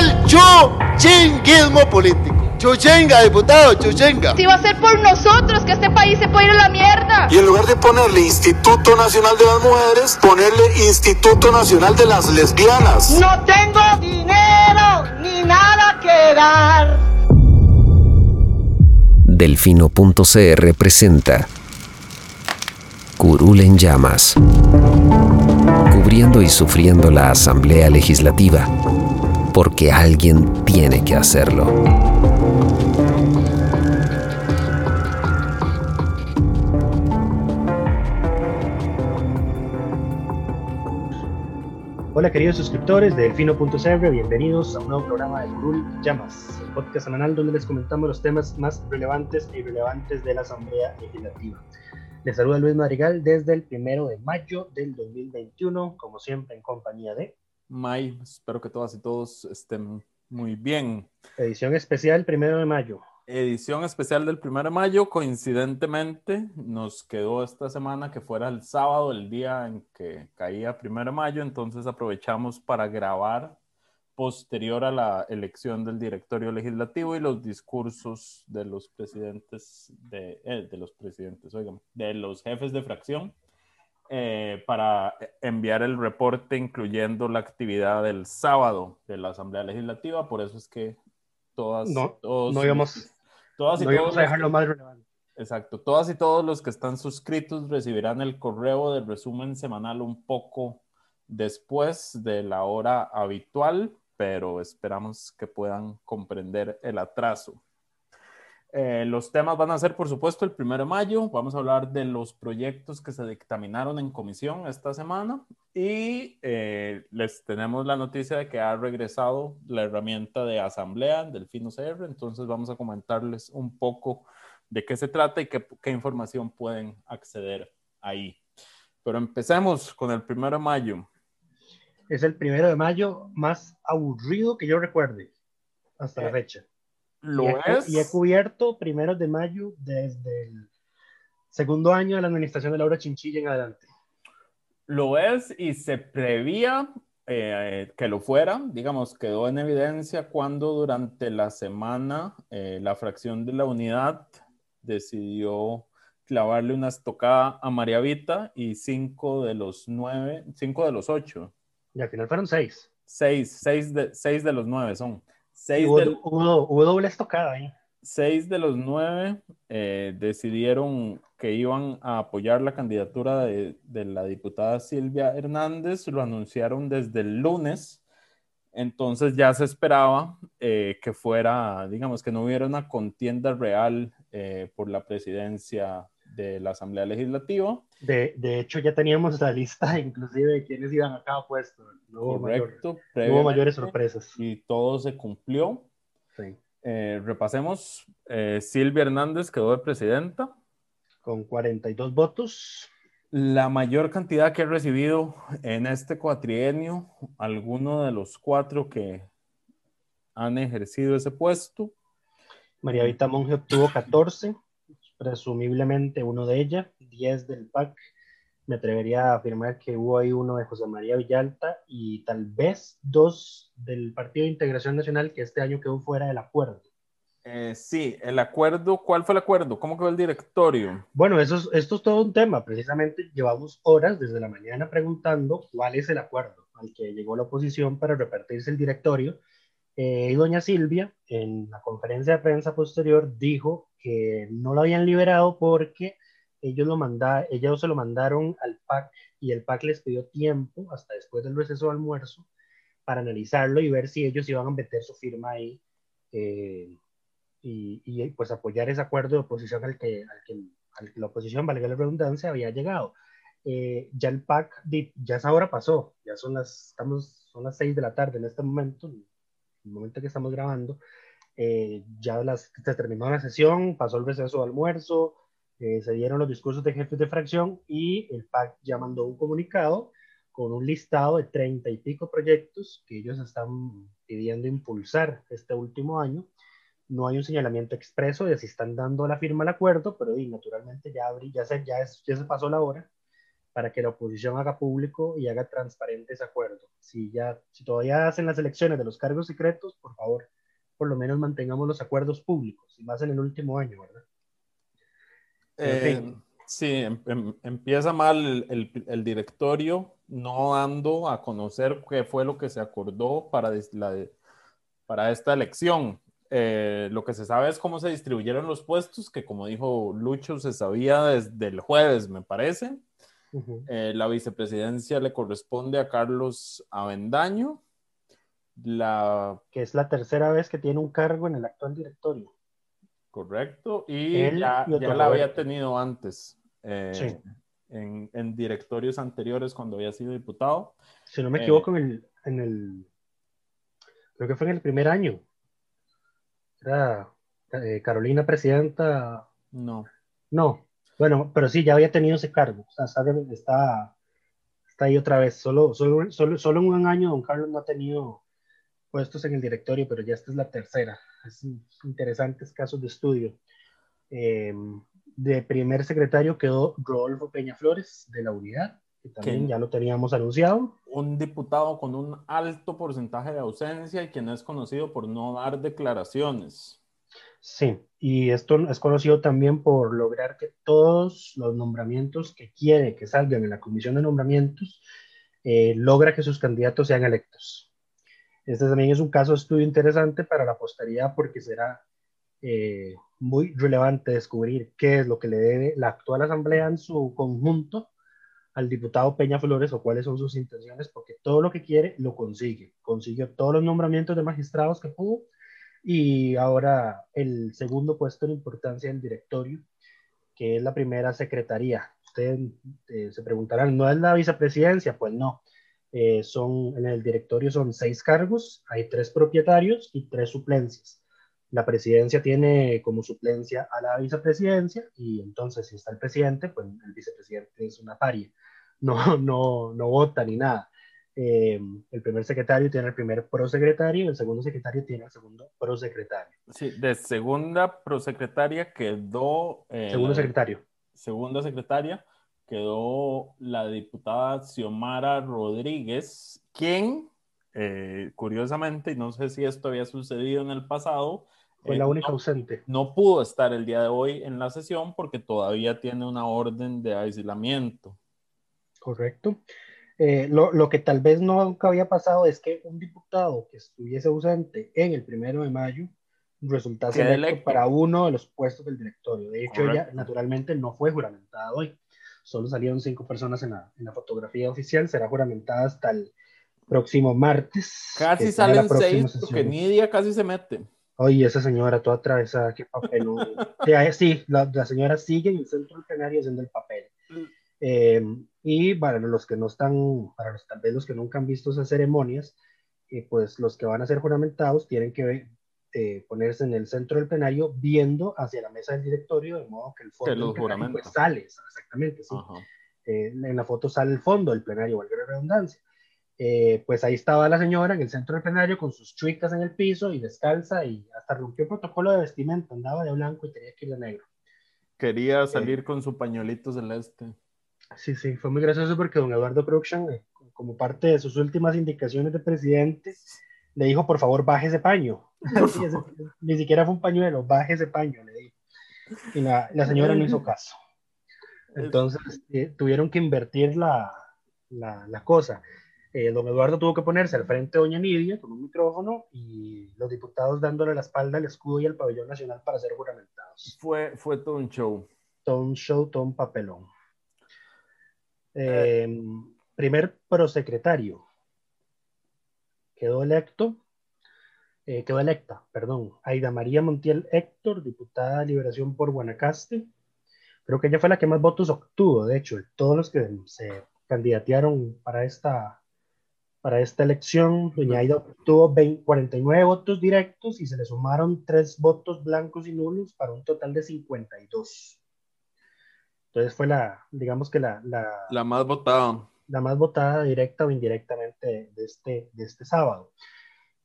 el chuchinguismo político. Chuchenga, diputado, chuchenga. Si va a ser por nosotros que este país se puede ir a la mierda. Y en lugar de ponerle Instituto Nacional de las Mujeres, ponerle Instituto Nacional de las Lesbianas. No tengo dinero ni nada que dar. Delfino.cr presenta Curul en llamas, cubriendo y sufriendo la Asamblea Legislativa, porque alguien tiene que hacerlo. Hola queridos suscriptores de Delfino.cr, bienvenidos a un nuevo programa de Curul Llamas, el podcast semanal donde les comentamos los temas más relevantes e irrelevantes de la Asamblea Legislativa. Les saluda Luis Madrigal desde el primero de mayo del 2021, como siempre en compañía de... May, espero que todas y todos estén muy bien. Edición especial primero de mayo. Edición especial del primero de mayo, coincidentemente nos quedó esta semana que fuera el sábado, el día en que caía primero de mayo, entonces aprovechamos para grabar posterior a la elección del directorio legislativo y los discursos de los presidentes, de, eh, de los presidentes, oigan, de los jefes de fracción, eh, para enviar el reporte incluyendo la actividad del sábado de la Asamblea Legislativa. Por eso es que todas, no, todos, no íbamos, todas y no íbamos a dejar lo más relevante. Exacto, todas y todos los que están suscritos recibirán el correo de resumen semanal un poco después de la hora habitual pero esperamos que puedan comprender el atraso. Eh, los temas van a ser, por supuesto, el primero de mayo. Vamos a hablar de los proyectos que se dictaminaron en comisión esta semana y eh, les tenemos la noticia de que ha regresado la herramienta de asamblea del FinoCR. Entonces vamos a comentarles un poco de qué se trata y qué, qué información pueden acceder ahí. Pero empecemos con el primero de mayo es el primero de mayo más aburrido que yo recuerde hasta la fecha. Lo y he, es. Y he cubierto primeros de mayo desde el segundo año de la administración de Laura Chinchilla en adelante. Lo es y se prevía eh, que lo fuera, digamos, quedó en evidencia cuando durante la semana eh, la fracción de la unidad decidió clavarle una estocada a María Vita y cinco de los nueve, cinco de los ocho y al final fueron seis. Seis, seis de, seis de los nueve son. Seis hubo, del, hubo, hubo, doble estocada ahí. Seis de los nueve eh, decidieron que iban a apoyar la candidatura de, de, la diputada Silvia Hernández, lo anunciaron desde el lunes, entonces ya se esperaba eh, que fuera, digamos, que no hubiera una contienda real eh, por la presidencia de la Asamblea Legislativa. De, de, hecho, ya teníamos la lista inclusive de quienes iban a cada puesto. No hubo, Correcto. Mayor, hubo mayores sorpresas. Y todo se cumplió. Sí. Eh, repasemos. Eh, Silvia Hernández quedó de presidenta. Con 42 votos. La mayor cantidad que he recibido en este cuatrienio, alguno de los cuatro que han ejercido ese puesto. María Vita Monge obtuvo 14 presumiblemente uno de ella, 10 del PAC. Me atrevería a afirmar que hubo ahí uno de José María Villalta y tal vez dos del Partido de Integración Nacional que este año quedó fuera del acuerdo. Eh, sí, el acuerdo, ¿cuál fue el acuerdo? ¿Cómo quedó el directorio? Bueno, eso es, esto es todo un tema. Precisamente llevamos horas desde la mañana preguntando cuál es el acuerdo al que llegó la oposición para repartirse el directorio. Eh, doña Silvia, en la conferencia de prensa posterior, dijo que no lo habían liberado porque ellos, lo manda, ellos se lo mandaron al PAC y el PAC les pidió tiempo hasta después del receso de almuerzo para analizarlo y ver si ellos iban a meter su firma ahí eh, y, y, pues apoyar ese acuerdo de oposición al que, al que, la oposición, valga la redundancia, había llegado. Eh, ya el PAC, ya esa hora pasó, ya son las, estamos, son las seis de la tarde en este momento, en el momento que estamos grabando, eh, ya las, se terminó la sesión, pasó el receso de almuerzo, eh, se dieron los discursos de jefes de fracción y el PAC ya mandó un comunicado con un listado de treinta y pico proyectos que ellos están pidiendo impulsar este último año. No hay un señalamiento expreso de si están dando la firma al acuerdo, pero y, naturalmente ya, abrí, ya, se, ya, es, ya se pasó la hora para que la oposición haga público y haga transparente ese acuerdo. Si, ya, si todavía hacen las elecciones de los cargos secretos, por favor, por lo menos mantengamos los acuerdos públicos, y más en el último año, ¿verdad? Eh, sí, em, em, empieza mal el, el, directorio no dando a conocer qué fue lo que se acordó para, la, para esta elección. Eh, lo que se sabe es cómo se distribuyeron los puestos, que como dijo Lucho, se sabía desde el jueves, me parece. Eh, la vicepresidencia le corresponde a Carlos Avendaño. La... Que es la tercera vez que tiene un cargo en el actual directorio. Correcto, y ya, ya la había tenido antes. Eh, en, en, directorios anteriores cuando había sido diputado. Si no me equivoco, en, el, en el. Creo que fue en el primer año. Era eh, Carolina presidenta. No. No. Bueno, pero sí, ya había tenido ese cargo. O sea, está, está ahí otra vez. Solo, solo, solo, solo en un año don Carlos no ha tenido puestos en el directorio, pero ya esta es la tercera. Es interesantes casos de estudio. Eh, de primer secretario quedó Rodolfo Peñaflores de la Unidad, que también ya lo teníamos anunciado. Un diputado con un alto porcentaje de ausencia y quien es conocido por no dar declaraciones. Sí, y esto es conocido también por lograr que todos los nombramientos que quiere que salgan en la comisión de nombramientos, eh, logra que sus candidatos sean electos. Este también es un caso de estudio interesante para la posteridad porque será eh, muy relevante descubrir qué es lo que le debe la actual Asamblea en su conjunto al diputado Peña Flores o cuáles son sus intenciones, porque todo lo que quiere lo consigue. Consiguió todos los nombramientos de magistrados que pudo y ahora el segundo puesto en importancia del directorio, que es la primera secretaría. Ustedes eh, se preguntarán, ¿no es la vicepresidencia? Pues no. Eh, son, en el directorio son seis cargos, hay tres propietarios y tres suplencias la presidencia tiene como suplencia a la vicepresidencia y entonces si está el presidente, pues el vicepresidente es una paria, no, no, no vota ni nada. Eh, el primer secretario tiene el primer prosecretario, el segundo secretario tiene el segundo prosecretario. Sí, de segunda prosecretaria quedó... Eh, segundo secretario. Segunda secretaria quedó la diputada Xiomara Rodríguez, quien, eh, curiosamente, y no sé si esto había sucedido en el pasado, fue la única ausente. No pudo estar el día de hoy en la sesión porque todavía tiene una orden de aislamiento. Correcto. Eh, lo, lo, que tal vez no nunca había pasado es que un diputado que estuviese ausente en el primero de mayo resultase electo, para uno de los puestos del directorio. De hecho, ella naturalmente no fue juramentada hoy. Solo salieron cinco personas en la, en la fotografía oficial. Será juramentada hasta el próximo martes. Casi salen seis porque Nidia casi se mete. Oye, esa señora toda atravesada, qué papel. sí, la, la, señora sigue en el centro del plenario haciendo el papel. Eh, y para los que no están, para los, tal vez los que nunca han visto esas ceremonias, eh, pues los que van a ser juramentados tienen que eh, ponerse en el centro del plenario viendo hacia la mesa del directorio, de modo que el fondo del pues, sale, exactamente, sí. en la foto sale el fondo del plenario, valga la redundancia. Eh, pues ahí estaba la señora en el centro del plenario con sus chuicas en el piso y descalza y hasta rompió el protocolo de vestimenta, andaba de blanco y tenía que ir de negro. Quería eh, salir con su pañuelito celeste. Sí, sí, fue muy gracioso porque don Eduardo Cruxan, eh, como parte de sus últimas indicaciones de presidente, le dijo, por favor, baje ese paño. Ni siquiera fue un pañuelo, baje ese paño, le dijo. Y la, la señora no hizo caso. Entonces, tuvieron que invertir la, la, la cosa. Eh, don Eduardo tuvo que ponerse al frente de doña Nidia con un micrófono y los diputados dándole la espalda al escudo y al pabellón nacional para ser juramentados. Fue, fue todo un show. Todo un show, todo un papelón. Eh, primer prosecretario. Quedó electo, eh, quedó electa, perdón, Aida María Montiel Héctor, diputada de Liberación por Guanacaste. Creo que ella fue la que más votos obtuvo, de hecho, todos los que se candidatearon para esta para esta elección, doña Aida obtuvo 49 votos directos y se le sumaron 3 votos blancos y nulos para un total de 52. Entonces fue la, digamos que la... La, más votada. La más votada directa o indirectamente de este, de este sábado.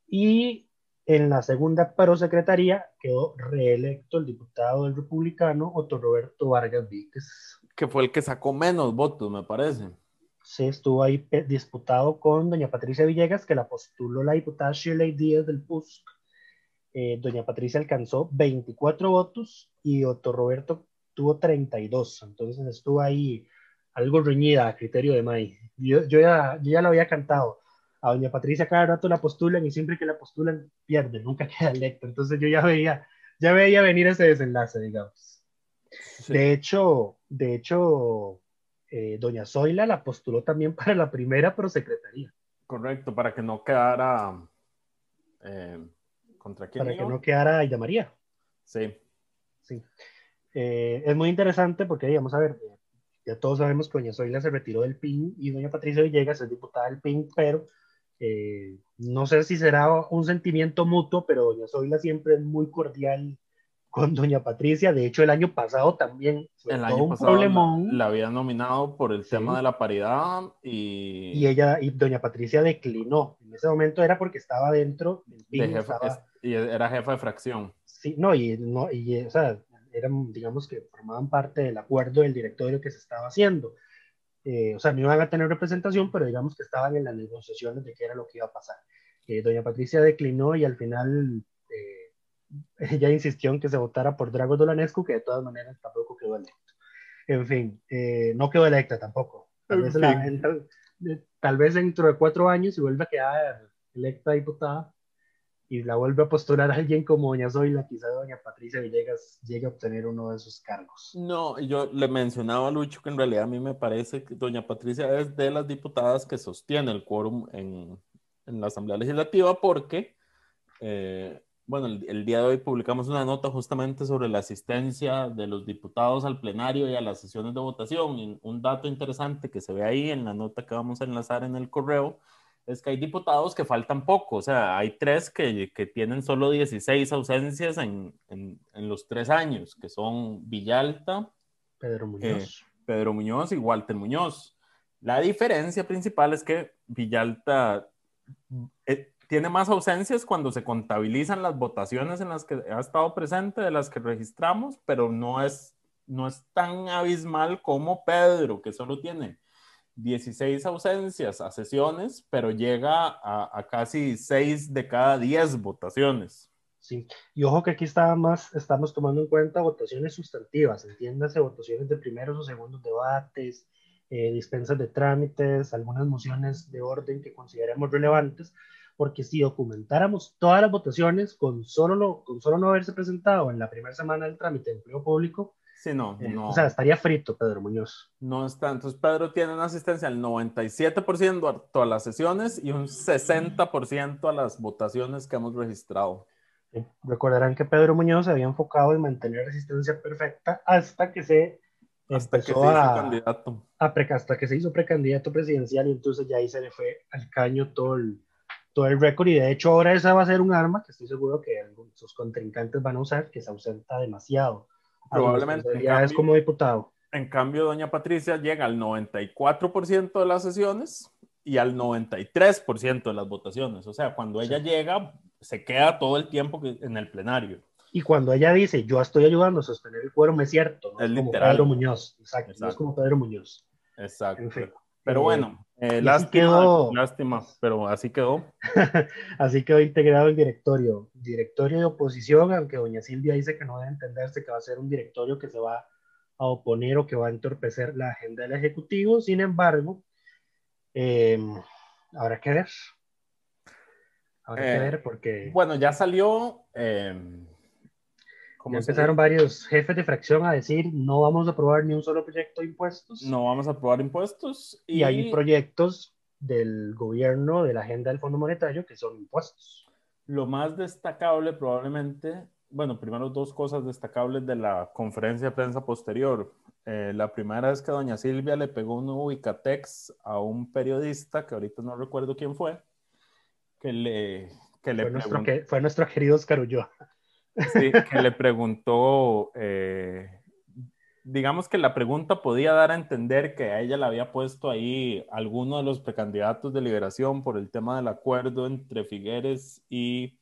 Y en la segunda prosecretaría quedó reelecto el diputado del republicano Otto Roberto Vargas Víquez. que fue el que sacó menos votos, me parece. Sí, estuvo ahí eh, disputado con doña Patricia Villegas, que la postuló la diputada Shirley Díaz del PUSC. Eh, doña Patricia alcanzó 24 votos y Otto Roberto tuvo 32. Entonces estuvo ahí algo reñida a criterio de May. Yo, yo, ya, yo ya lo había cantado. A doña Patricia cada rato la postulan y siempre que la postulan pierde, nunca queda electo. Entonces yo ya veía, ya veía venir ese desenlace, digamos. Sí. De hecho, de hecho, eh, doña Zoila la postuló también para la primera prosecretaría. Correcto, para que no quedara... eh, ¿Contra quién? Para que no quedara Aida María. Sí, Sí. Eh, es muy interesante porque, digamos, a ver, ya todos sabemos que doña Zoila se retiró del PIN y doña Patricia Villegas es diputada del PIN, pero eh, no sé si será un sentimiento mutuo, pero doña Zoila siempre es muy cordial con doña Patricia. De hecho, el año pasado también fue el todo año un pasado problemón. la, la había nominado por el Sí. tema de la paridad y, Y ella, y doña Patricia declinó. En ese momento era porque estaba dentro del de PIN. jefa- estaba- es- y era jefa de fracción. Sí, no, y, no, y o sea, eran, digamos que formaban parte del acuerdo del directorio que se estaba haciendo. Eh, o sea, no iban a tener representación, pero digamos que estaban en las negociaciones de qué era lo que iba a pasar. Eh, doña Patricia declinó y al final eh, ella insistió en que se votara por Drago Dolanescu, que de todas maneras tampoco quedó electo. En fin, eh, no quedó electa tampoco. Tal vez, la- en tal, tal vez dentro de cuatro años, si vuelve a quedar electa diputada, y la vuelve a postular a alguien como doña Zoila, quizá doña Patricia Villegas llegue a obtener uno de esos cargos. No, yo le mencionaba a Lucho que en realidad a mí me parece que doña Patricia es de las diputadas que sostiene el quórum en, en la Asamblea Legislativa porque, eh, bueno, el, el día de hoy publicamos una nota justamente sobre la asistencia de los diputados al plenario y a las sesiones de votación. Y un dato interesante que se ve ahí en la nota que vamos a enlazar en el correo es que hay diputados que faltan poco, o sea, hay tres que, que tienen solo 16 ausencias en, en, en los tres años, que son Villalta, Pedro Muñoz. Pedro Muñoz y Walter Muñoz. La diferencia principal es que Villalta eh, tiene más ausencias cuando se contabilizan las votaciones en las que ha estado presente de las que registramos, pero no es, no es tan abismal como Pedro, que solo tiene 16 ausencias a sesiones, pero llega a, a casi 6 de cada 10 votaciones. Sí, y ojo que aquí está más, estamos tomando en cuenta votaciones sustantivas, entiéndase, votaciones de primeros o segundos debates, eh, dispensas de trámites, algunas mociones de orden que consideremos relevantes, porque si documentáramos todas las votaciones con solo, no, con solo no haberse presentado en la primera semana del trámite de empleo público, Sí, no, eh, no. o sea, estaría frito Pedro Muñoz. No está. Entonces, Pedro tiene una asistencia del 97% a todas las sesiones y un 60% a las votaciones que hemos registrado. Sí, Recordarán que Pedro Muñoz se había enfocado en mantener resistencia perfecta hasta que se Hasta que se hizo a, candidato. a pre- hasta que se hizo precandidato presidencial y entonces ya ahí se le fue al caño todo el, todo el récord y de hecho ahora esa va a ser un arma que estoy seguro que sus contrincantes van a usar que se ausenta demasiado. Probablemente, en responsabilidades cambio- como diputado. En cambio, doña Patricia llega al 94% de las sesiones y al 93% de las votaciones. O sea, cuando ella llega, se queda todo el tiempo que- en el plenario. Y cuando ella dice, yo estoy ayudando a sostener el quórum, es cierto, no Es es, como literal. Pedro Muñoz, exacto, no es Exacto. como Pedro Muñoz. Exacto. En fin. Pero Eh, bueno, eh, lástima, quedó- lástima, pero así quedó. Así quedó integrado el directorio. Directorio de oposición, aunque doña Silvia dice que no debe entenderse que va a ser un directorio que se va a oponer o que va a entorpecer la agenda del Ejecutivo. Sin embargo, eh, habrá que ver. Habrá Eh, que ver porque Bueno, ya salió. Eh, ¿cómo ya se empezaron varios jefes de fracción a decir no vamos a aprobar ni un solo proyecto de impuestos. No vamos a aprobar impuestos. Y hay proyectos del gobierno de la agenda del Fondo Monetario que son impuestos. Lo más destacable probablemente, bueno, primero dos cosas destacables de la conferencia de prensa posterior. Eh, la primera es que doña Silvia le pegó un ubicatex a un periodista, que ahorita no recuerdo quién fue, que le, que le, Fue nuestro, que, fue nuestro querido Oscar Ulloa. Que le preguntó, eh, digamos que la pregunta podía dar a entender que a ella le había puesto ahí alguno de los precandidatos de liberación por el tema del acuerdo entre Figueres y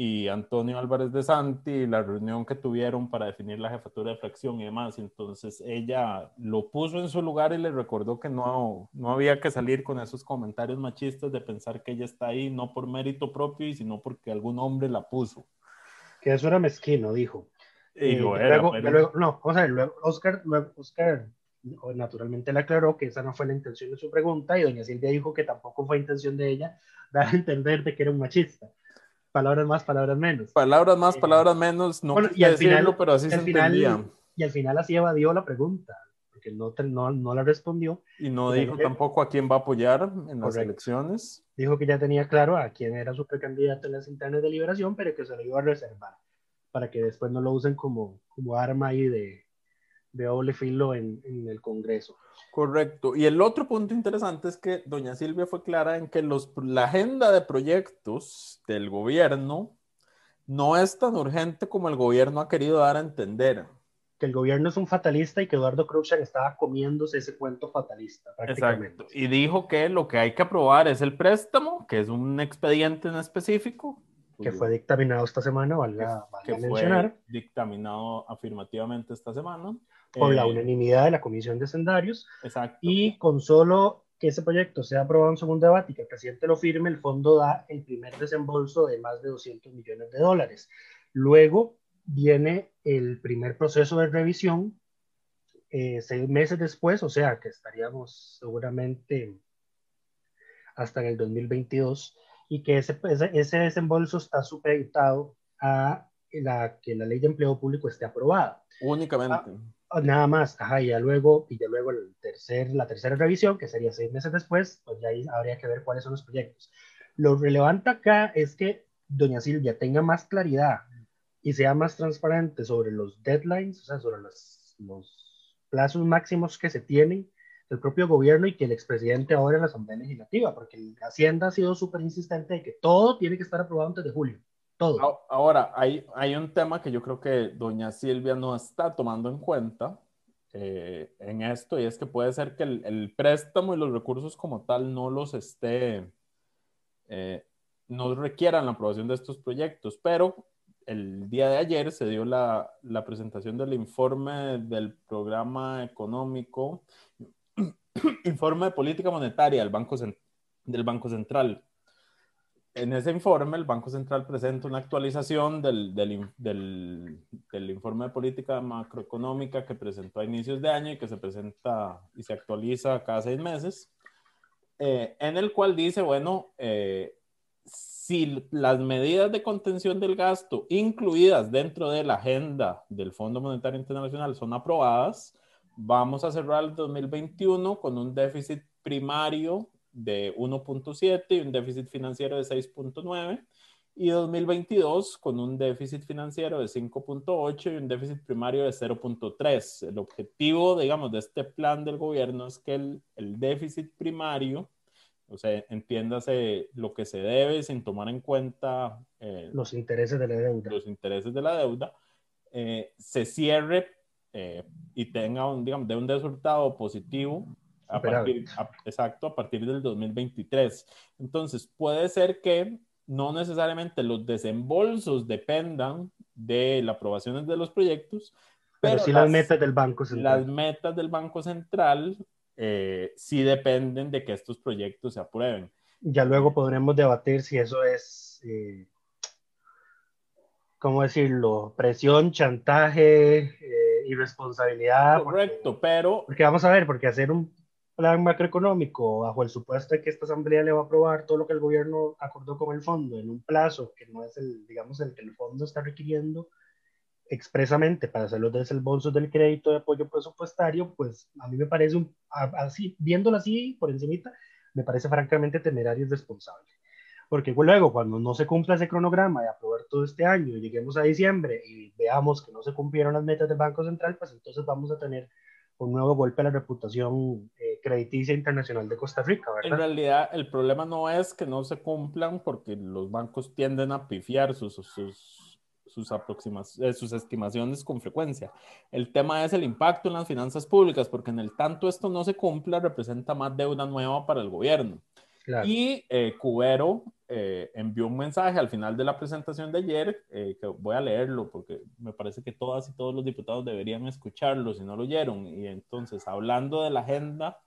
y Antonio Álvarez de Santi, la reunión que tuvieron para definir la jefatura de fracción y demás. Entonces ella lo puso en su lugar y le recordó que no, no había que salir con esos comentarios machistas de pensar que ella está ahí no por mérito propio sino porque algún hombre la puso. Que eso era mezquino, dijo. Y Eh, lo y era, luego- pero- luego- no, vamos a ver, luego Oscar, luego Oscar naturalmente le aclaró que esa no fue la intención de su pregunta y doña Silvia dijo que tampoco fue intención de ella dar a entender de que era un machista. Palabras más, palabras menos. Palabras más, Eh, palabras menos, no bueno, y al final- decirlo, pero así y se al final- entendía. Y al final así evadió la pregunta, porque no, no, no la respondió. Y no dijo tampoco a quién va a apoyar en las elecciones. Dijo que ya tenía claro a quién era su precandidato en las internas de liberación, pero que se lo iba a reservar para que después no lo usen como, como arma ahí de, de doble filo en, en el Congreso. Correcto. Y el otro punto interesante es que doña Silvia fue clara en que los, la agenda de proyectos del gobierno no es tan urgente como el gobierno ha querido dar a entender. Que el gobierno es un fatalista y que Eduardo Cruxan estaba comiéndose ese cuento fatalista, prácticamente. Exacto. Y dijo que lo que hay que aprobar es el préstamo, que es un expediente en específico. Que fue dictaminado esta semana, valga, que valga fue mencionar, dictaminado afirmativamente esta semana. por la Eh, unanimidad de la Comisión de Sendarios. Exacto. Y con solo que ese proyecto sea aprobado en segundo debate y que el presidente lo firme, el fondo da el primer desembolso de más de 200 millones de dólares. Luego viene el primer proceso de revisión eh, seis meses después, o sea que estaríamos seguramente hasta en el 2022 y que ese, ese, ese desembolso está supeditado a la, que la ley de empleo público esté aprobada. Únicamente. Ah, Nada más, ajá, y ya luego, y ya luego el tercer, la tercera revisión, que sería seis meses después, pues ya ahí habría que ver cuáles son los proyectos. Lo relevante acá es que doña Silvia tenga más claridad y sea más transparente sobre los deadlines, o sea, sobre los, los plazos máximos que se tienen del propio gobierno y que el expresidente ahora en la Asamblea Legislativa, porque Hacienda ha sido súper insistente de que todo tiene que estar aprobado antes de julio, todo. Ahora, hay, hay un tema que yo creo que doña Silvia no está tomando en cuenta eh, en esto y es que puede ser que el, el préstamo y los recursos como tal no los esté, eh, no requieran la aprobación de estos proyectos, pero el día de ayer se dio la, la presentación del informe del programa económico, informe de política monetaria del Banco, del Banco Central. En ese informe, el Banco Central presenta una actualización del, del, del- del informe de política macroeconómica que presentó a inicios de año y que se presenta y se actualiza cada seis meses, eh, en el cual dice, bueno, eh, si las medidas de contención del gasto incluidas dentro de la agenda del Fondo Monetario Internacional son aprobadas, vamos a cerrar el 2021 con un déficit primario de 1.7 y un déficit financiero de 6.9 y 2022 con un déficit financiero de 5.8 y un déficit primario de 0.3. El objetivo, digamos, de este plan del gobierno es que el, el déficit primario, o sea, entiéndase lo que se debe sin tomar en cuenta eh, Los intereses de la deuda. los intereses de la deuda, eh, se cierre eh, y tenga un, digamos, de un resultado positivo a partir, a- exacto, a partir del 2023. Entonces, puede ser que no necesariamente los desembolsos dependan de las aprobaciones de los proyectos, Pero, sí las, metas del Banco Central. las metas del Banco Central eh, sí dependen de que estos proyectos se aprueben. Ya luego podremos debatir si eso es, eh, ¿cómo decirlo? Presión, chantaje, eh, irresponsabilidad. porque- Correcto, pero Porque vamos a ver, porque hacer un plan macroeconómico bajo el supuesto de que esta asamblea le va a aprobar todo lo que el gobierno acordó con el fondo en un plazo que no es el, digamos, el que el fondo está requiriendo expresamente para hacer los desembolsos del crédito de apoyo presupuestario, pues a mí me parece un, así, viéndolo así por encimita, me parece francamente temerario y irresponsable. Porque luego, cuando no se cumpla ese cronograma de aprobar todo este año, y lleguemos a diciembre y veamos que no se cumplieron las metas del Banco Central, pues entonces vamos a tener un nuevo golpe a la reputación eh, crediticia internacional de Costa Rica, En ¿verdad? realidad, el problema no es que no se cumplan porque los bancos tienden a pifiar sus, sus, sus, aproximas- eh, sus estimaciones con frecuencia. El tema es el impacto en las finanzas públicas, porque en el tanto esto no se cumpla, representa más deuda nueva para el gobierno. Claro. Y eh, Cubero eh, envió un mensaje al final de la presentación de ayer, eh, que voy a leerlo porque me parece que todas y todos los diputados deberían escucharlo si no lo oyeron. Y entonces, hablando de la agenda,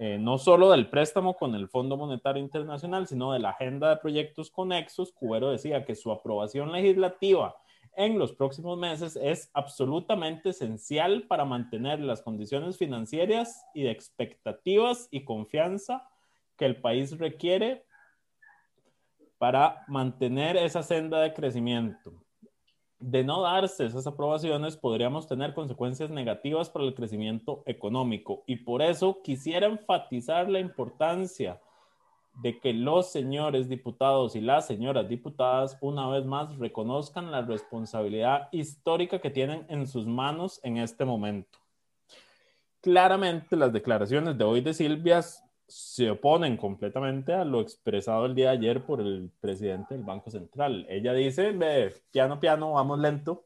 eh, no solo del préstamo con el Fondo Monetario Internacional, sino de la agenda de proyectos conexos, Cubero decía que su aprobación legislativa en los próximos meses es absolutamente esencial para mantener las condiciones financieras y de expectativas y confianza que el país requiere para mantener esa senda de crecimiento. De no darse esas aprobaciones, podríamos tener consecuencias negativas para el crecimiento económico. Y por eso quisiera enfatizar la importancia de que los señores diputados y las señoras diputadas una vez más reconozcan la responsabilidad histórica que tienen en sus manos en este momento. Claramente las declaraciones de hoy de Silvia se oponen completamente a lo expresado el día de ayer por el presidente del Banco Central. Ella dice, piano, piano, vamos lento.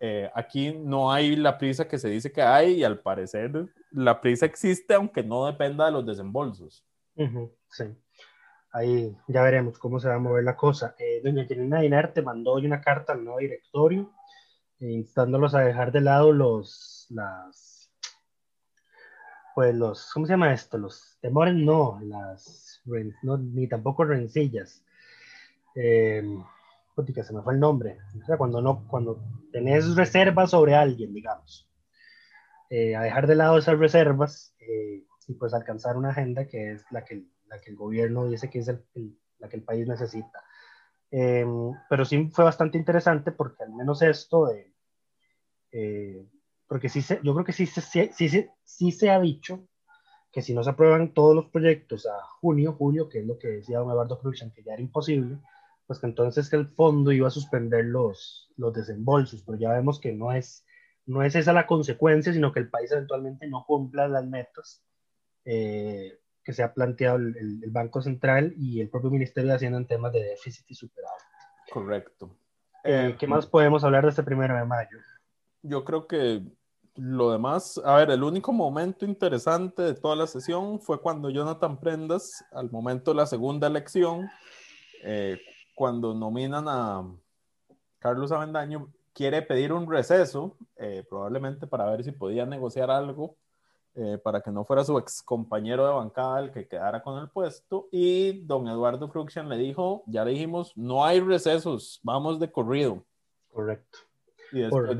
Eh, aquí no hay la prisa que se dice que hay y al parecer la prisa existe aunque no dependa de los desembolsos. sí, ahí ya veremos cómo se va a mover la cosa. Eh, doña Janina Dinar te mandó hoy una carta al nuevo directorio eh, instándolos a dejar de lado los, las pues los, ¿cómo se llama esto? Los temores no, las, no, ni tampoco rencillas. Eh, que se me fue el nombre. O sea, cuando no, cuando tenés reservas sobre alguien, digamos. Eh, a dejar de lado esas reservas eh, y pues alcanzar una agenda que es la que, la que el gobierno dice que es el, la que el país necesita. Eh, pero sí fue bastante interesante porque al menos esto de porque sí se, yo creo que sí se, sí, sí, se ha dicho que si no se aprueban todos los proyectos a junio, julio, que es lo que decía don Eduardo Cruxan, que ya era imposible, pues que entonces que el fondo iba a suspender los, los desembolsos, pero ya vemos que no es, no es esa la consecuencia, sino que el país eventualmente no cumpla las metas eh, que se ha planteado el, el, Banco Central y el propio Ministerio de Hacienda en temas de déficit y superávit. Correcto. Eh, ¿Qué más podemos hablar de este primero de mayo? Yo creo que lo demás, a ver, el único momento interesante de toda la sesión fue cuando Jonathan Prendas, al momento de la segunda elección, eh, cuando nominan a Carlos Avendaño, quiere pedir un receso, eh, probablemente para ver si podía negociar algo eh, para que no fuera su ex compañero de bancada el que quedara con el puesto. Y don Eduardo Cruxian le dijo, ya le dijimos, no hay recesos, vamos de corrido. Correcto. Y después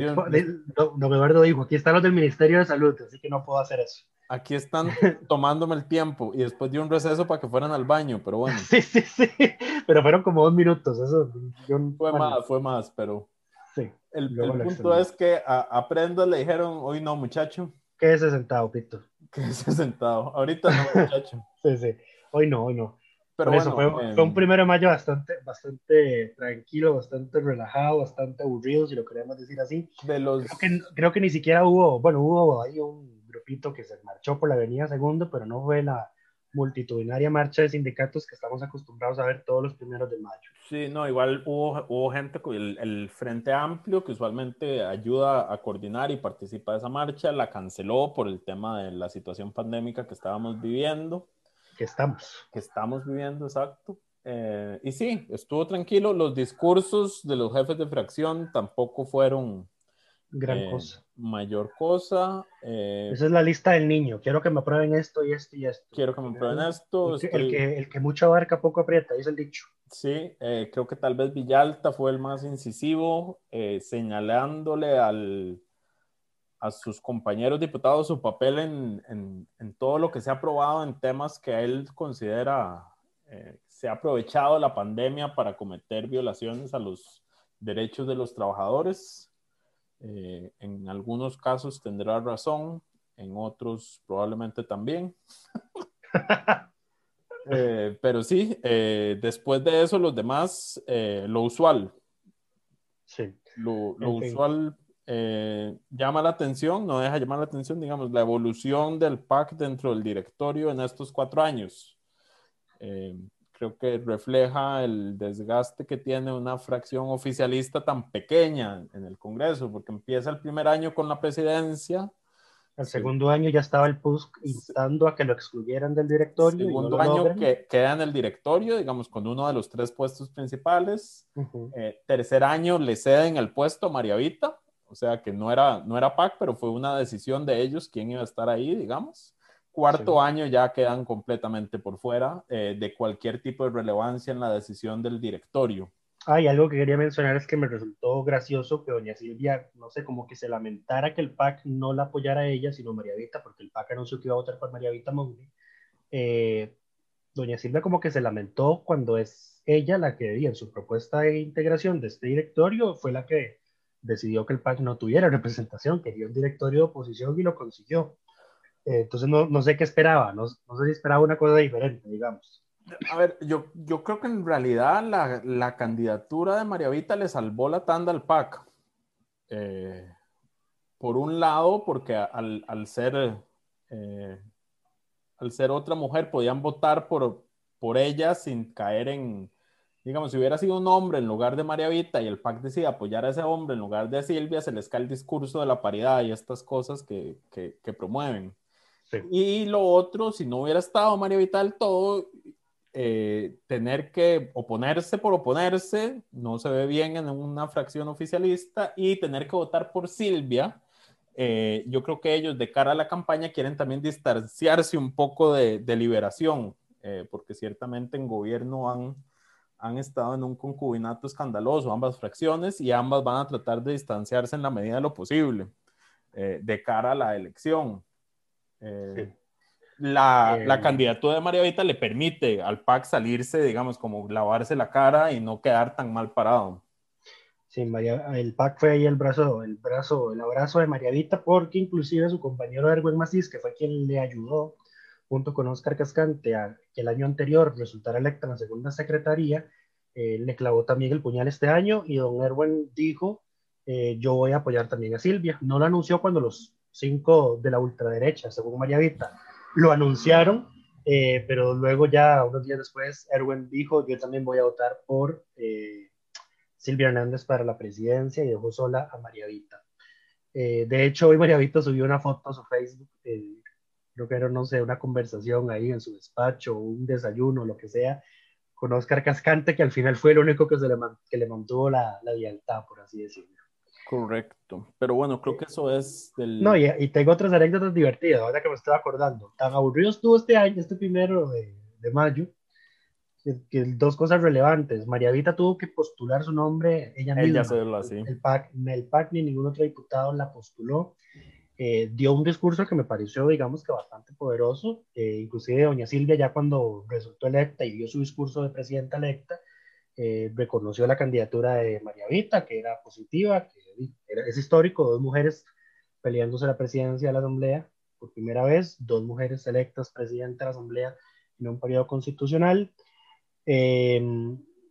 don Eduardo dijo, aquí están los del Ministerio de Salud, así que no puedo hacer eso. Aquí están tomándome el tiempo y después dio un receso para que fueran al baño, pero bueno. Sí, sí, sí, pero fueron como dos minutos, eso. fue más, fue más, pero... Sí. El, punto es que a, a Prenda le dijeron, hoy no, muchacho. Quédese sentado, Pito. Quédese sentado. Ahorita no, muchacho. sí, sí. Hoy no, hoy no. Pero bueno, fue, fue, un primero de mayo bastante, bastante tranquilo, bastante relajado, bastante aburrido, si lo queremos decir así. De los... creo, que, creo que ni siquiera hubo, bueno, hubo ahí un grupito que se marchó por la Avenida Segundo, pero no fue la multitudinaria marcha de sindicatos que estamos acostumbrados a ver todos los primeros de mayo. Sí, no, igual hubo, hubo gente, el, el Frente Amplio, que usualmente ayuda a coordinar y participa de esa marcha, la canceló por el tema de la situación pandémica que estábamos viviendo que estamos. Que estamos viviendo, exacto. Eh, y sí, estuvo tranquilo. Los discursos de los jefes de fracción tampoco fueron gran eh, cosa. Mayor cosa. Eh, Esa es la lista del niño. Quiero que me aprueben esto y esto y esto. Quiero que me aprueben esto. El que, el que, el que mucho abarca, poco aprieta, es el dicho. Sí, creo que tal vez Villalta fue el más incisivo, señalándole al, a sus compañeros diputados su papel en, en, todo lo que se ha aprobado en temas que él considera eh, se ha aprovechado la pandemia para cometer violaciones a los derechos de los trabajadores. Eh, en algunos casos tendrá razón, en otros probablemente también. Eh, pero sí, después de eso, los demás, lo usual. Sí. Lo, lo usual eh, llama la atención, no deja llamar la atención, digamos, la evolución del PAC dentro del directorio en estos cuatro años. Creo que refleja el desgaste que tiene una fracción oficialista tan pequeña en el Congreso, porque empieza el primer año con la presidencia, El segundo año ya estaba el PUSC instando a que lo excluyeran del directorio. no Segundo lo año que queda en el directorio, digamos, con uno de los tres puestos principales. Ujú. Eh, tercer año le ceden el puesto a María Vita, o sea que no era, no era PAC, pero fue una decisión de ellos quién iba a estar ahí, digamos. Cuarto Sí. año ya quedan completamente por fuera eh, de cualquier tipo de relevancia en la decisión del directorio. Ah, y algo que quería mencionar es que me resultó gracioso que doña Silvia, no sé, como que se lamentara que el PAC no la apoyara a ella, sino María Vita, porque el PAC anunció que iba a votar por María Vita Monge. Eh, doña Silvia como que se lamentó cuando es ella la que en su propuesta de integración de este directorio fue la que decidió que el PAC no tuviera representación, quería un directorio de oposición y lo consiguió. Eh, entonces no, no sé qué esperaba, no, no sé si esperaba una cosa diferente, digamos. A ver, yo, yo creo que en realidad la, la candidatura de María Vita le salvó la tanda al PAC. Eh, por un lado, porque al, al ser, eh, al ser otra mujer podían votar por, por ella sin caer en, digamos, si hubiera sido un hombre en lugar de María Vita y el PAC decide apoyar a ese hombre en lugar de Silvia, se les cae el discurso de la paridad y estas cosas que, que, que promueven. Sí. Y lo otro, si no hubiera estado María Vita del todo, eh, tener que oponerse por oponerse no se ve bien en una fracción oficialista y tener que votar por Silvia. eh, yo creo que ellos de cara a la campaña quieren también distanciarse un poco de, de liberación, eh, porque ciertamente en gobierno han, han estado en un concubinato escandaloso, ambas fracciones, y ambas van a tratar de distanciarse en la medida de lo posible eh, de cara a la elección. Eh, Sí. la, Eh, la candidatura de María Vita le permite al PAC salirse, digamos, como lavarse la cara y no quedar tan mal parado. Sí, María, el PAC fue ahí el brazo, el brazo, el abrazo de María Vita, porque inclusive su compañero Erwin Macís, que fue quien le ayudó junto con Oscar Cascante a que el año anterior resultara electa en la segunda secretaría, eh, le clavó también el puñal este año y don Erwin dijo, eh, yo voy a apoyar también a Silvia. No lo anunció cuando los cinco de la ultraderecha, según María Vita, lo anunciaron, eh, pero luego ya unos días después Erwin dijo, yo también voy a votar por... eh, Silvia Hernández para la presidencia y dejó sola a María Vita. Eh, de hecho, hoy María Vita subió una foto a su Facebook, eh, creo que era, no sé, una conversación ahí en su despacho, un desayuno, lo que sea, con Oscar Cascante, que al final fue el único que, se le, que le mantuvo la, la lealtad, por así decirlo. Correcto. Pero bueno, creo que eso es del... No, y, y tengo otras anécdotas divertidas, ahora que me estoy acordando. Tan aburrido estuvo este año, este primero de, de mayo, que, que dos cosas relevantes. María Vita tuvo que postular su nombre ella misma. Ella hacerlo así. El PAC, el PAC ni ningún otro diputado la postuló. Eh, dio un discurso que me pareció, digamos que bastante poderoso. Eh, inclusive doña Silvia ya cuando resultó electa y dio su discurso de presidenta electa, eh, reconoció la candidatura de María Vita, que era positiva, que es histórico, dos mujeres peleándose la presidencia de la Asamblea por primera vez, dos mujeres electas presidenta de la Asamblea en un periodo constitucional, eh,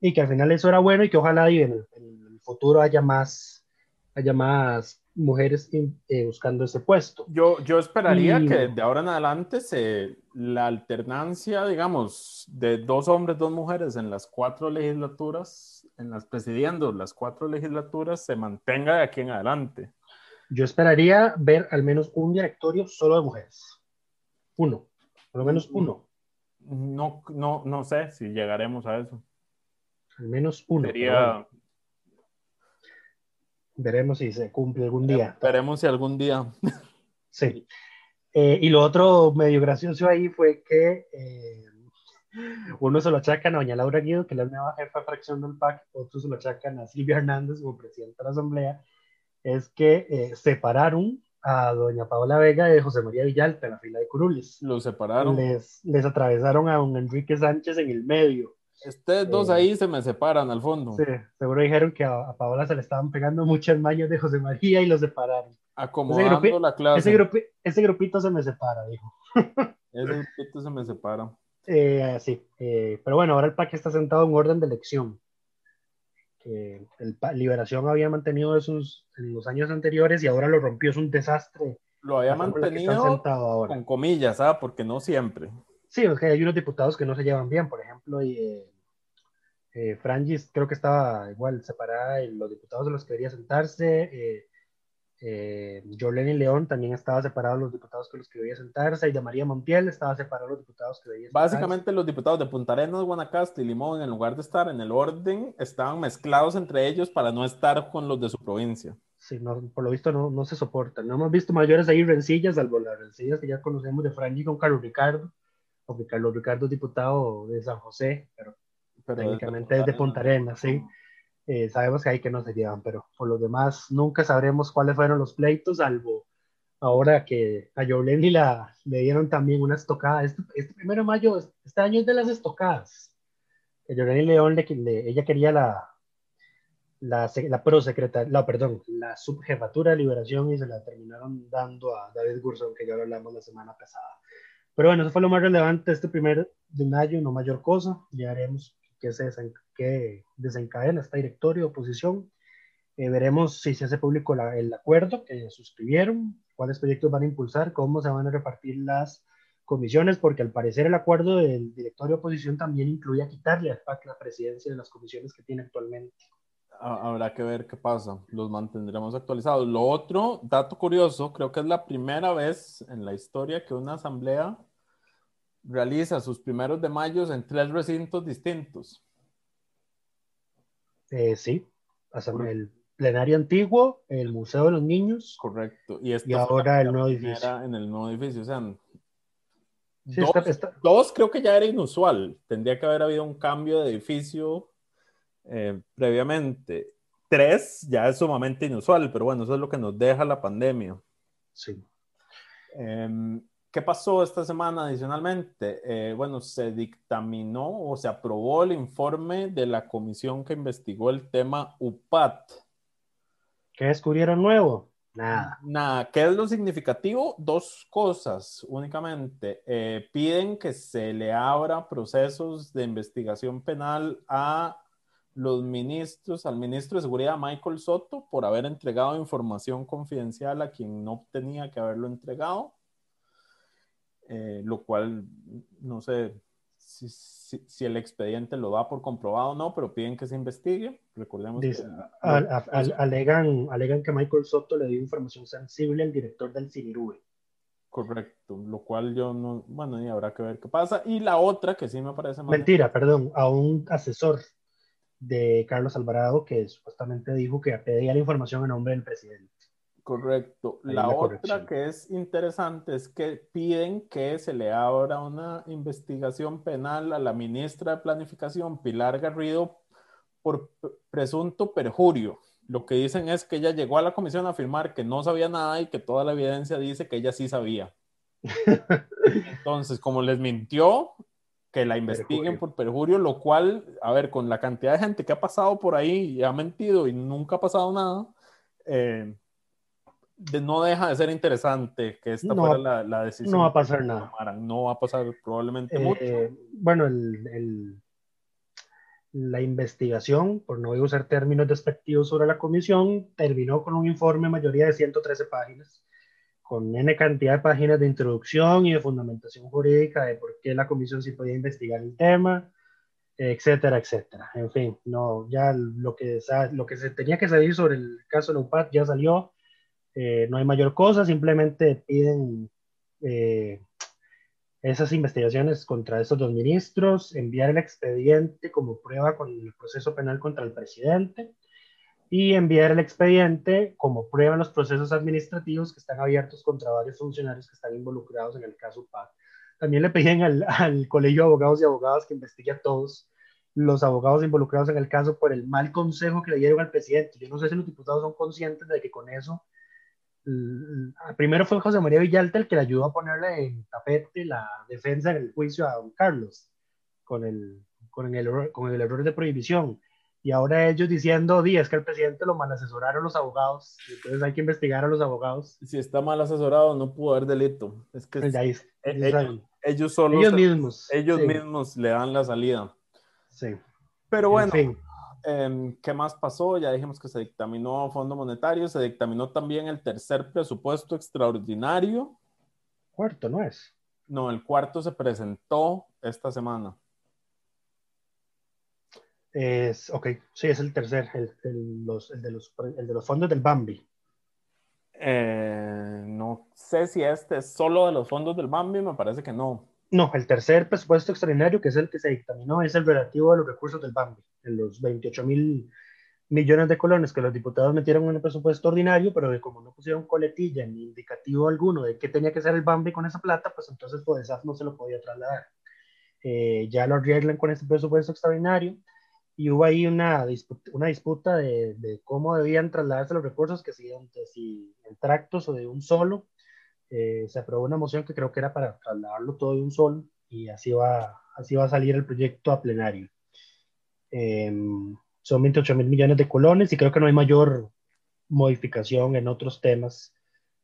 y que al final eso era bueno y que ojalá y en, el, en el futuro haya más, haya más mujeres eh, buscando ese puesto. Yo, yo esperaría Y- que de ahora en adelante se, la alternancia, digamos, de dos hombres, dos mujeres en las cuatro legislaturas, en las presidiendo las cuatro legislaturas, se mantenga de aquí en adelante. Yo esperaría ver al menos un directorio solo de mujeres. Uno, por lo menos uno, No, no, no sé si llegaremos a eso. al menos uno. Sería, veremos si se cumple algún día. veremos si algún día. Sí. Eh, y lo otro medio gracioso ahí fue que eh, uno se lo achacan a doña Laura Guido, que es la nueva jefa de fracción del PAC, otros se lo achacan a Silvia Hernández como presidenta de la Asamblea, es que eh, separaron a doña Paola Vega de José María Villalta en la fila de curules. Lo separaron. Les, les atravesaron a don Enrique Sánchez en el medio. Ustedes dos Eh, ahí se me separan al fondo. Sí, seguro dijeron que a, a Paola se le estaban pegando muchas mañas de José María y lo separaron. Acomodando grupi- la clase. Ese, grupi- ese grupito se me separa, dijo. Ese grupito se me separa. Eh, sí, eh, pero bueno, ahora el PAC está sentado en orden de elección. Que el Pa- Liberación había mantenido esos en los años anteriores y ahora lo rompió, es un desastre. Lo había en mantenido con comillas, ¿ah? Porque no siempre. Sí, es que hay unos diputados que no se llevan bien, por ejemplo, y, eh, eh, Frangis creo que estaba igual separada de los diputados de los que debería sentarse. eh, Eh, Jorlen y León también estaba separado los diputados con los que debía sentarse. Y de María Montiel estaba separado los diputados que debía sentarse. Básicamente los diputados de Punta Arenas, Guanacaste y Limón, en lugar de estar en el orden, estaban mezclados entre ellos para no estar con los de su provincia. Sí, no, por lo visto no, no se soportan. No hemos visto mayores ahí rencillas, salvo las rencillas que ya conocemos de Franji con Carlos Ricardo, porque Carlos Ricardo es diputado de San José, pero, Pero técnicamente es de Punta Arenas, sí. Eh, sabemos que hay que no se llevan, pero por lo demás nunca sabremos cuáles fueron los pleitos, salvo ahora que a Jorleni la, le dieron también una estocada. Este, este primero de mayo, este año es de las estocadas. Jorleni León, le, le- ella quería la, la, la prosecretaria, la, perdón, la subjefatura de liberación y se la terminaron dando a David Gurzón, que ya lo hablamos la semana pasada. Pero bueno, eso fue lo más relevante este primer de mayo, no mayor cosa. Ya haremos qué se desen- qué desencadena esta directorio de oposición. Eh, veremos si se hace público el acuerdo que suscribieron, cuáles proyectos van a impulsar, cómo se van a repartir las comisiones, porque al parecer el acuerdo del directorio de oposición también incluye a quitarle a PAC la presidencia de las comisiones que tiene actualmente. Ha- Habrá que ver qué pasa. Los mantendremos actualizados. Lo otro, dato curioso, creo que es la primera vez en la historia que una asamblea realiza sus primeros de mayo en tres recintos distintos. Eh, sí, el plenario antiguo, el Museo de los Niños, Correcto. Y, Y ahora el nuevo edificio. En el nuevo edificio. O sea, Sí, dos, está- está- dos creo que ya era inusual. Tendría que haber habido un cambio de edificio eh, previamente. Tres ya es sumamente inusual, pero bueno, eso es lo que nos deja la pandemia. sí. Em, ¿Qué pasó esta semana adicionalmente? Eh, bueno, se dictaminó o se aprobó el informe de la comisión que investigó el tema UPAT. ¿Qué descubrieron nuevo? Nada. Nada, ¿qué es lo significativo? Dos cosas únicamente. Eh, piden que se le abra procesos de investigación penal a los ministros, al ministro de Seguridad Michael Soto por haber entregado información confidencial a quien no tenía que haberlo entregado, Eh, lo cual no sé si, si- si el expediente lo da por comprobado o no, pero piden que se investigue. Recordemos Dice, que... al- al- alegan, alegan que Michael Soto le dio información sensible al director del Cinirube. Correcto, lo cual yo no, bueno, y habrá que ver qué pasa. Y la otra que sí me parece más Mentira, perdón, a un asesor de Carlos Alvarado que supuestamente dijo que pedía la información a nombre del presidente. correcto. Ahí La la otra que es interesante es que piden que se le abra una investigación penal a la ministra de Planificación, Pilar Garrido, por presunto perjurio. Lo que dicen es que ella llegó a la comisión a afirmar que no sabía nada y que toda la evidencia dice que ella sí sabía. Entonces, como les mintió, que la investiguen Perjurio. por perjurio, lo cual, a ver, con la cantidad de gente que ha pasado por ahí y ha mentido y nunca ha pasado nada, eh, de- no deja de ser interesante que esta No fuera la, la decisión. no va a pasar nada. No va a pasar probablemente Eh, mucho. bueno, el, el- la investigación, por no usar términos despectivos sobre la comisión, terminó con un informe mayoría de 113 páginas, con N cantidad de páginas de introducción y de fundamentación jurídica de por qué la comisión sí podía investigar el tema, etcétera, etcétera. En fin, no, ya lo que, se tenía que salir sobre el caso de UPAT ya salió, eh, no hay mayor cosa, simplemente piden eh, esas investigaciones contra estos dos ministros, enviar el expediente como prueba con el proceso penal contra el presidente y enviar el expediente como prueba en los procesos administrativos que están abiertos contra varios funcionarios que están involucrados en el caso PAC. También le piden al, al Colegio de Abogados y Abogadas que investigue a todos los abogados involucrados en el caso por el mal consejo que le dieron al presidente. Yo no sé si los diputados son conscientes de que con eso l- primero fue José María Villalta el que le ayudó a ponerle en tapete la defensa en el juicio a don Carlos con el, con el, con el error de prohibición. Y ahora ellos diciendo, di, es que el presidente lo mal asesoraron los abogados, entonces hay que investigar a los abogados. Si está mal asesorado, no pudo haber delito. Es que de ahí- ellos ellos, solos, mismos. ellos sí, mismos le dan la salida. sí. Pero En bueno, fin. Em, ¿Qué más pasó? Ya dijimos que se dictaminó Fondo Monetario, se dictaminó también el tercer presupuesto extraordinario. Cuarto, ¿no es? No, el cuarto se presentó esta semana. Es, ok, sí, es el tercer, el, el- los, el de los, el de los fondos del Bambi. Eh, no sé si este es solo de los fondos del Bambi, me parece que no. No, el tercer presupuesto extraordinario, que es el que se dictaminó, es el relativo a los recursos del Bambi, en los 28 mil millones de colones que los diputados metieron en el presupuesto ordinario, pero de como no pusieron coletilla ni indicativo alguno de qué tenía que ser el Bambi con esa plata, pues entonces FODESAF no se lo podía trasladar. Eh, ya lo arreglan con este presupuesto extraordinario y hubo ahí una disputa, una disputa de, de, cómo debían trasladarse los recursos, que si, si en tractos o de un solo. Eh, se aprobó una moción que creo que era para trasladarlo todo de un solo y así va, así va a salir el proyecto a plenario. Eh, son 28 mil millones de colones y creo que no hay mayor modificación en otros temas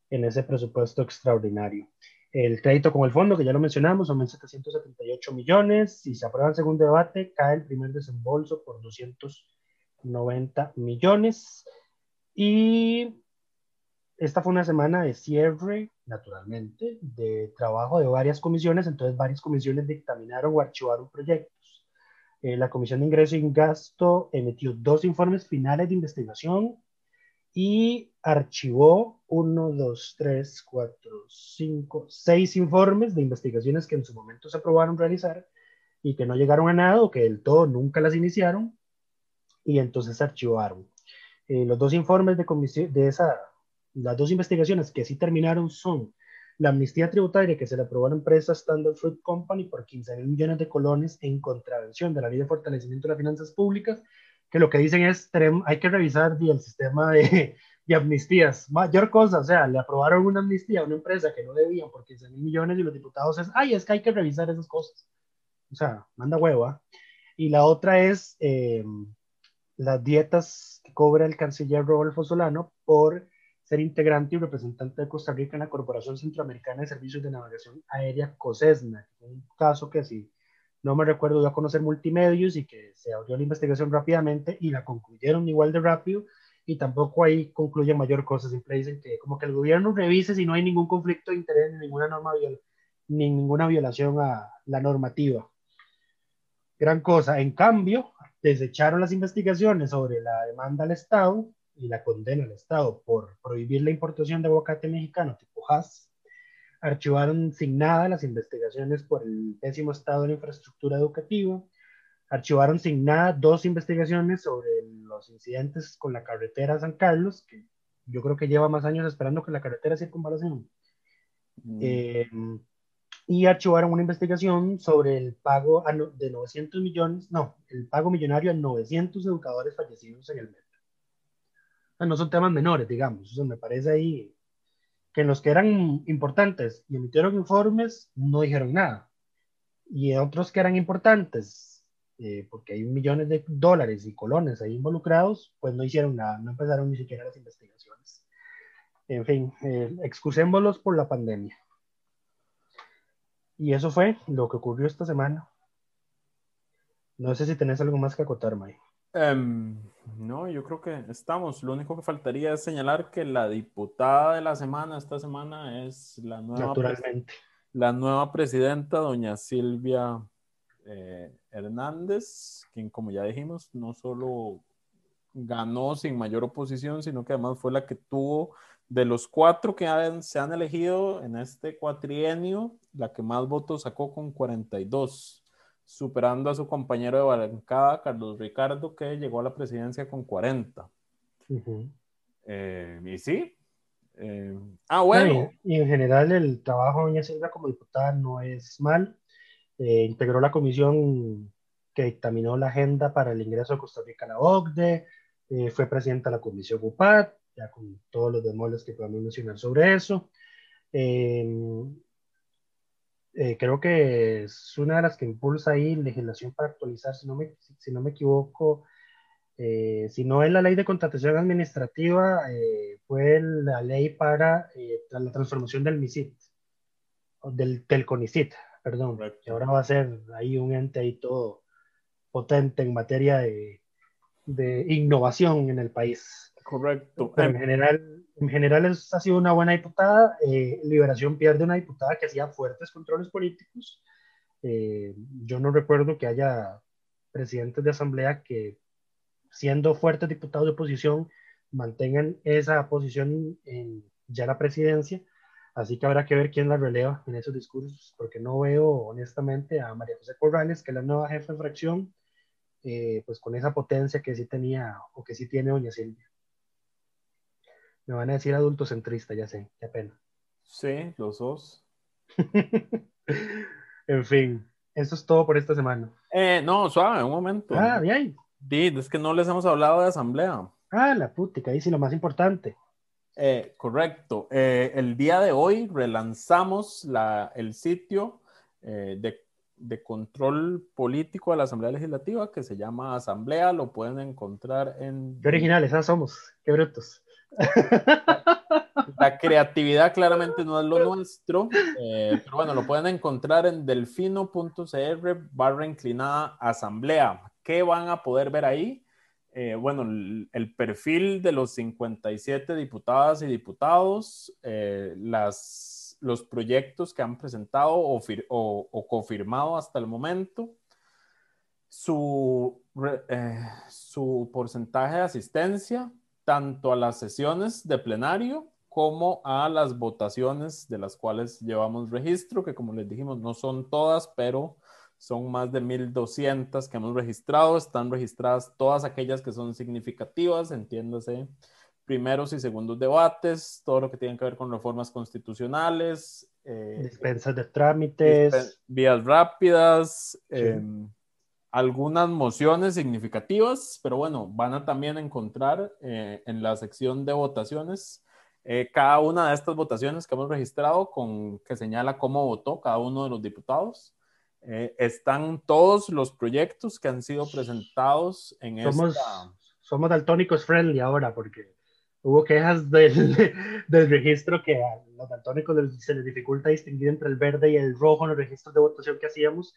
en ese presupuesto extraordinario. El crédito con el fondo, que ya lo mencionamos, son 778 millones. Si se aprueba el segundo debate, cae el primer desembolso por 290 millones. Y esta fue una semana de cierre, naturalmente, de trabajo de varias comisiones. Entonces, varias comisiones dictaminaron o archivaron proyectos. Eh, la Comisión de Ingreso y Gasto emitió dos informes finales de investigación y archivó uno, dos, tres, cuatro, cinco, seis informes de investigaciones que en su momento se aprobaron realizar y que no llegaron a nada o que del todo nunca las iniciaron y entonces archivaron. Eh, los dos informes de, comisión, de esa, las dos investigaciones que sí terminaron son la amnistía tributaria que se le aprobó a la empresa Standard Fruit Company por 15 mil millones de colones en contravención de la ley de fortalecimiento de las finanzas públicas que lo que dicen es, hay que revisar el sistema de, de, amnistías. Mayor cosa, o sea, le aprobaron una amnistía a una empresa que no debían por 15 mil millones y los diputados es, ay, es que hay que revisar esas cosas. O sea, manda hueva. Y la otra es eh, las dietas que cobra el canciller Rodolfo Solano por ser integrante y representante de Costa Rica en la Corporación Centroamericana de Servicios de Navegación Aérea COSESNA, un caso que sí no me recuerdo de a conocer multimedios y que se abrió la investigación rápidamente y la concluyeron igual de rápido y tampoco ahí concluye mayor cosa, siempre dicen que como que el gobierno revise si no hay ningún conflicto de interés ni ninguna norma ni ninguna violación a la normativa. Gran cosa. En cambio, desecharon las investigaciones sobre la demanda al Estado y la condena al Estado por prohibir la importación de aguacate mexicano tipo Hass archivaron sin nada las investigaciones por el pésimo estado de la infraestructura educativa, archivaron sin nada dos investigaciones sobre los incidentes con la carretera San Carlos, que yo creo que lleva más años esperando que la carretera circunvalación. Mm. Eh, y archivaron una investigación sobre el pago de 900 millones, no, el pago millonario a 900 educadores fallecidos en el metro. no son temas menores, digamos, eso me parece ahí que los que eran importantes y emitieron informes no dijeron nada. Y otros que eran importantes, eh, porque hay millones de dólares y colones ahí involucrados, pues no hicieron nada, no empezaron ni siquiera las investigaciones. En fin, eh, excusémoslos por la pandemia. Y eso fue lo que ocurrió esta semana. No sé si tenés algo más que acotar, Mike. Um, no, yo creo que estamos. Lo único que faltaría es señalar que la diputada de la semana, esta semana, es la nueva, la nueva presidenta, doña Silvia eh, Hernández, quien, como ya dijimos, no solo ganó sin mayor oposición, sino que además fue la que tuvo de los cuatro que se han elegido en este cuatrienio, la que más votos sacó con 42 superando a su compañero de bancada, Carlos Ricardo, que llegó a la presidencia con 40. Eh, y sí. Eh, ah, bueno. y, en general el trabajo de doña Silvia como diputada no es mal. Eh, integró la comisión que dictaminó la agenda para el ingreso de Costa Rica a la OCDE, fue presidenta de la comisión UPAD, ya con todos los demoles que podemos mencionar sobre eso. Eh, creo que es una de las que impulsa ahí legislación para actualizar, si no me, si no me equivoco, eh, si no es la ley de contratación administrativa, eh, fue la ley para la transformación del MISIT, del, del CONICIT, perdón, que ahora va a ser ahí un ente ahí todo potente en materia de, de innovación en el país. Correcto. Pero en general, en general es, ha sido una buena diputada. Eh, Liberación pierde una diputada que hacía fuertes controles políticos. Eh, yo no recuerdo que haya presidentes de asamblea que, siendo fuertes diputados de oposición, mantengan esa posición en, ya la presidencia, así que habrá que ver quién la releva en esos discursos, porque no veo honestamente a María José Corrales, que es la nueva jefa de fracción, eh, pues con esa potencia que sí tenía o que sí tiene doña Silvia. Me van a decir adulto centrista, ya sé, qué pena. Sí, los dos. en fin, eso es todo por esta semana. Eh, no, suave, un momento. Ah, bien. es que no les hemos hablado de asamblea. Ah, la putica, ahí sí lo más importante. Eh, correcto. Eh, el día de hoy relanzamos la, el sitio eh, de, de, control político de la Asamblea Legislativa que se llama Asamblea. Lo pueden encontrar en. Qué originales, ¿ah? somos. Qué brutos. La creatividad claramente no es lo nuestro, pero bueno, lo pueden encontrar en delfino.cr barra inclinada asamblea. ¿Qué van a poder ver ahí? Eh, bueno, el, perfil de los 57 diputadas y diputados, eh, las, los proyectos que han presentado o, o, o confirmado hasta el momento, su, eh, su porcentaje de asistencia, tanto a las sesiones de plenario como a las votaciones de las cuales llevamos registro, que como les dijimos no son todas, pero son más de 1.200 que hemos registrado. Están registradas todas aquellas que son significativas, entiéndase, primeros y segundos debates, todo lo que tiene que ver con reformas constitucionales. Eh, Dispensas de trámites. Vías rápidas. Sí. Eh, algunas mociones significativas, pero bueno, van a también encontrar eh, en la sección de votaciones eh, cada una de estas votaciones que hemos registrado con que señala cómo votó cada uno de los diputados. Eh, están todos los proyectos que han sido presentados en somos, esta... Somos daltónicos friendly ahora porque hubo quejas del, del registro que a los daltónicos se les dificulta distinguir entre el verde y el rojo en los registros de votación que hacíamos,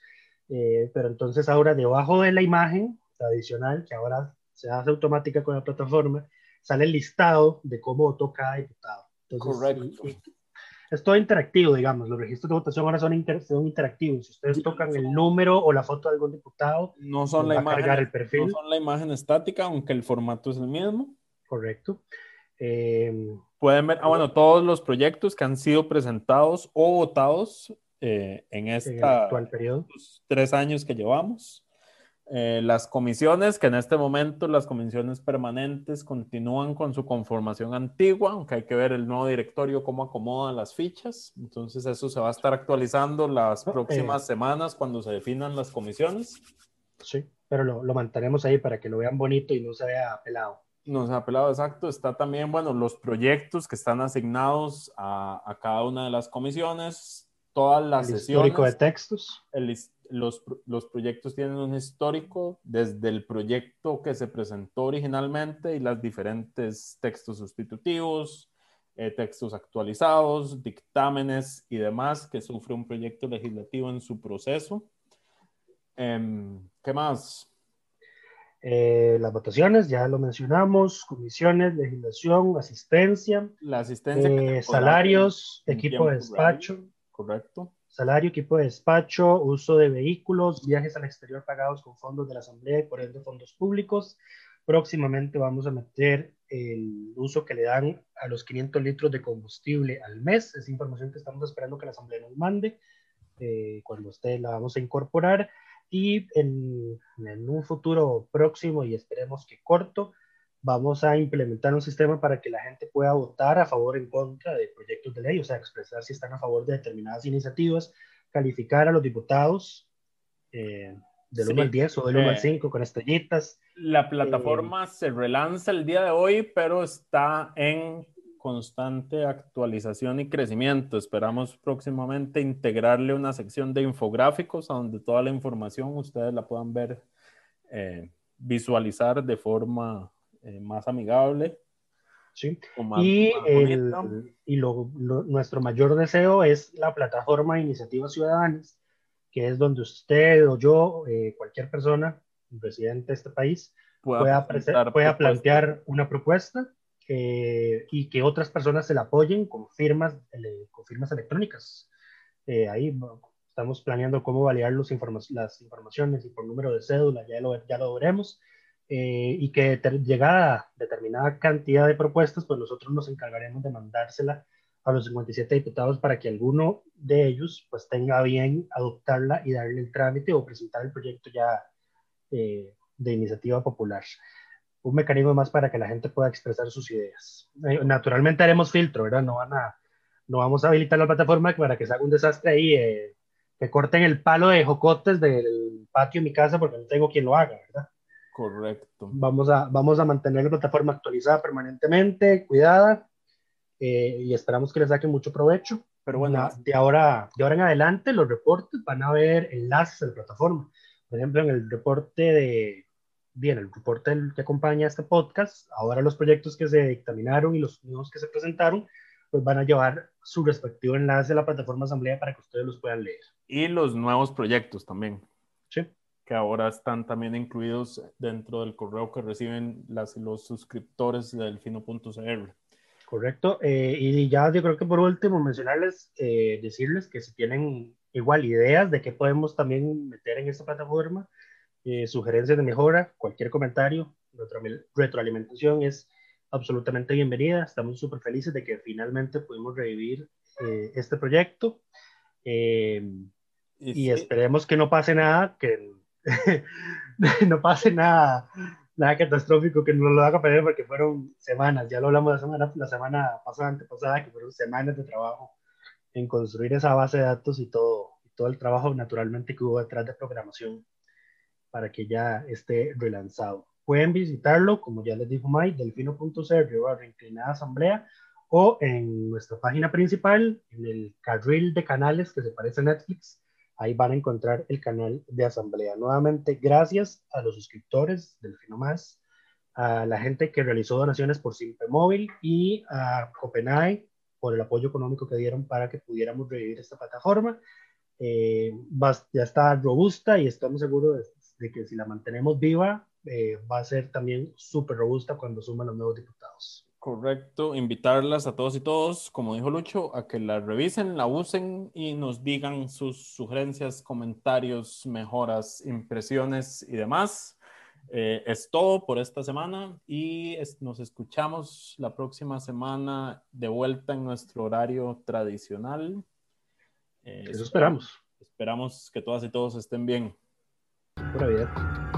eh, pero entonces ahora debajo de la imagen tradicional, que ahora se hace automática con la plataforma, sale el listado de cómo votó cada diputado. Entonces, Correcto. Y, y, es todo interactivo, digamos. Los registros de votación ahora son, inter son interactivos. Si ustedes tocan el número o la foto de algún diputado, no son, la imagen, el perfil. no son la imagen estática, aunque el formato es el mismo. Correcto. Eh, Pueden ver, ah, bueno, todos los proyectos que han sido presentados o votados eh, en periodo. tres años que llevamos. Eh, las comisiones, que en este momento las comisiones permanentes continúan con su conformación antigua, aunque hay que ver el nuevo directorio cómo acomoda las fichas. Entonces eso se va a estar actualizando las próximas eh, semanas cuando se definan las comisiones. Sí, pero lo, lo, mantenemos ahí para que lo vean bonito y no se vea pelado. No se ha pelado, exacto. Está también, bueno, los proyectos que están asignados a, a cada una de las comisiones, todas las el sesiones. Histórico de textos. El, los, los, proyectos tienen un histórico desde el proyecto que se presentó originalmente y los diferentes textos sustitutivos, eh, textos actualizados, dictámenes y demás que sufre un proyecto legislativo en su proceso. Eh, ¿Qué más? Eh, las votaciones, ya lo mencionamos, comisiones, legislación, asistencia, la asistencia eh, salarios, equipo de despacho. Correcto salario, equipo de despacho, uso de vehículos, viajes al exterior pagados con fondos de la Asamblea y por ende fondos públicos. Próximamente vamos a meter el uso que le dan a los 500 litros de combustible al mes. Es información que estamos esperando que la Asamblea nos mande eh, cuando esté la vamos a incorporar. Y en, en un futuro próximo y esperemos que corto, vamos a implementar un sistema para que la gente pueda votar a favor o en contra de proyectos de ley, o sea, expresar si están a favor de determinadas iniciativas, calificar a los diputados eh, del sí, 1 al 10 o del 1 eh, al 5 con estrellitas. La plataforma eh, se relanza el día de hoy, pero está en constante actualización y crecimiento. Esperamos próximamente integrarle una sección de infográficos a donde toda la información ustedes la puedan ver, eh, visualizar de forma eh, más amigable. Sí. Más, y, más el, y lo, lo, nuestro mayor deseo es la plataforma de iniciativas ciudadanas, que es donde usted o yo, eh, cualquier persona, residente de este país, pueda, pueda, pueda plantear una propuesta eh, y que otras personas se la apoyen con firmas, con firmas electrónicas. Eh, ahí estamos planeando cómo validar los informa las informaciones y por número de cédula, ya lo, ya lo veremos eh, y que llegada determinada cantidad de propuestas, pues nosotros nos encargaremos de mandársela a los 57 diputados para que alguno de ellos pues tenga bien adoptarla y darle el trámite o presentar el proyecto ya eh, de iniciativa popular. Un mecanismo más para que la gente pueda expresar sus ideas. Eh, naturalmente haremos filtro, ¿verdad? No, van a, no vamos a habilitar la plataforma para que se haga un desastre ahí, eh, que corten el palo de jocotes del patio de mi casa porque no tengo quien lo haga, ¿verdad? Correcto. Vamos a, vamos a mantener la plataforma actualizada permanentemente, cuidada, y esperamos que le saquen mucho provecho. Pero bueno, de ahora, de ahora en adelante los reportes van a ver enlaces a la plataforma. Por ejemplo, en el reporte de, bien, el reporte que acompaña este podcast, ahora los proyectos que se dictaminaron y los nuevos que se presentaron, pues van a llevar su respectivo enlace a la plataforma Asamblea para que ustedes los puedan leer. Y los nuevos proyectos también. Sí. Que ahora están también incluidos dentro del correo que reciben las, los suscriptores del fino.cr. Correcto. Eh, y ya yo creo que por último mencionarles, eh, decirles que si tienen igual ideas de qué podemos también meter en esta plataforma, eh, sugerencias de mejora, cualquier comentario, retroalimentación es absolutamente bienvenida. Estamos súper felices de que finalmente pudimos revivir este proyecto. y, y esperemos que no pase nada, que no pase nada nada catastrófico que no lo haga perder porque fueron semanas, ya lo hablamos la semana, la semana pasada, antepasada, que fueron semanas de trabajo en construir esa base de datos y todo, y todo el trabajo naturalmente que hubo detrás de programación para que ya esté relanzado. Pueden visitarlo, como ya les dijo Mike, delfino.cr, inclinada asamblea, o en nuestra página principal, en el carril de canales que se parece a Netflix, Ahí van a encontrar el canal de asamblea. Nuevamente, gracias a los suscriptores del Finomás, a la gente que realizó donaciones por Simpe Móvil y a Copenhague por el apoyo económico que dieron para que pudiéramos revivir esta plataforma. Eh, ya está robusta y estamos seguros de, que si la mantenemos viva, eh, va a ser también súper robusta cuando suman los nuevos diputados. Correcto, invitarlas a todos y todos, como dijo Lucho, a que la revisen, la usen y nos digan sus sugerencias, comentarios, mejoras, impresiones y demás. Eh, es todo por esta semana y nos escuchamos la próxima semana de vuelta en nuestro horario tradicional. Eh, Eso esperamos. Esperamos que todas y todos estén bien. Pura vida.